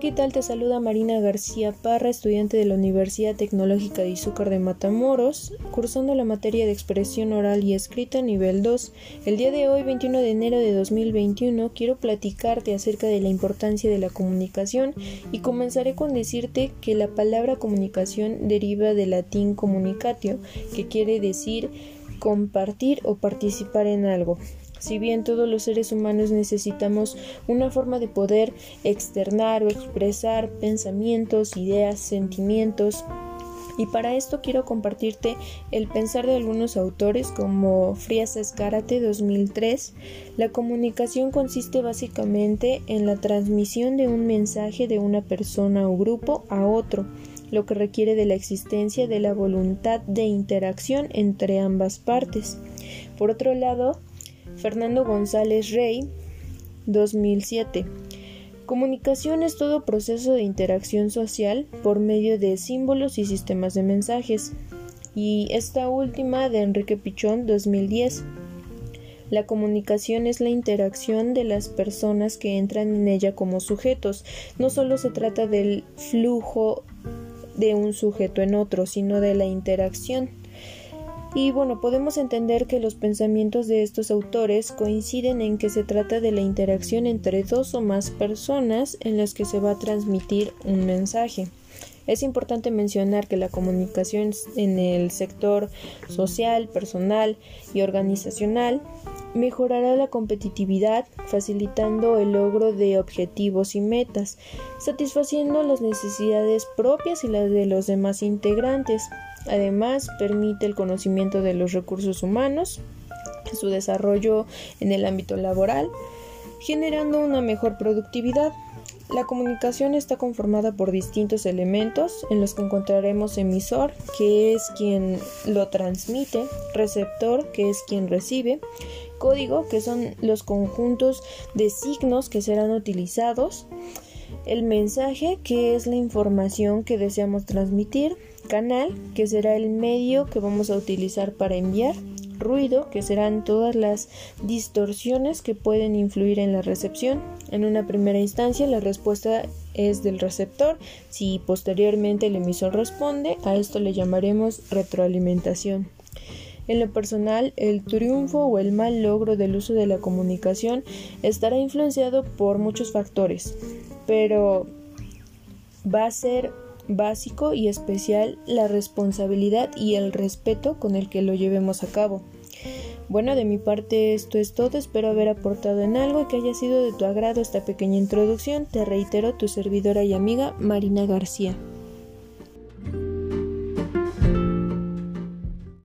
¿qué tal? Te saluda Marina García Parra, estudiante de la Universidad Tecnológica de Izúcar de Matamoros, cursando la materia de expresión oral y escrita nivel 2. El día de hoy, 21 de enero de 2021, quiero platicarte acerca de la importancia de la comunicación y comenzaré con decirte que la palabra comunicación deriva del latín communicatio, que quiere decir compartir o participar en algo. Si bien todos los seres humanos necesitamos una forma de poder externar o expresar pensamientos, ideas, sentimientos, y para esto quiero compartirte el pensar de algunos autores como Frias Escárate 2003. La comunicación consiste básicamente en la transmisión de un mensaje de una persona o grupo a otro, lo que requiere de la existencia de la voluntad de interacción entre ambas partes. Por otro lado, Fernando González Rey, 2007. Comunicación es todo proceso de interacción social por medio de símbolos y sistemas de mensajes. Y esta última de Enrique Pichón, 2010. La comunicación es la interacción de las personas que entran en ella como sujetos. No solo se trata del flujo de un sujeto en otro, sino de la interacción. Y bueno, podemos entender que los pensamientos de estos autores coinciden en que se trata de la interacción entre dos o más personas en las que se va a transmitir un mensaje. Es importante mencionar que la comunicación en el sector social, personal y organizacional mejorará la competitividad, facilitando el logro de objetivos y metas, satisfaciendo las necesidades propias y las de los demás integrantes. Además, permite el conocimiento de los recursos humanos, su desarrollo en el ámbito laboral, generando una mejor productividad. La comunicación está conformada por distintos elementos en los que encontraremos emisor, que es quien lo transmite, receptor, que es quien recibe, código, que son los conjuntos de signos que serán utilizados, el mensaje, que es la información que deseamos transmitir, canal, que será el medio que vamos a utilizar para enviar, ruido, que serán todas las distorsiones que pueden influir en la recepción. En una primera instancia, la respuesta es del receptor. Si posteriormente el emisor responde, a esto le llamaremos retroalimentación. En lo personal, el triunfo o el mal logro del uso de la comunicación estará influenciado por muchos factores, pero va a ser básico y especial la responsabilidad y el respeto con el que lo llevemos a cabo. Bueno, de mi parte esto es todo, espero haber aportado en algo y que haya sido de tu agrado esta pequeña introducción. Te reitero tu servidora y amiga Marina García.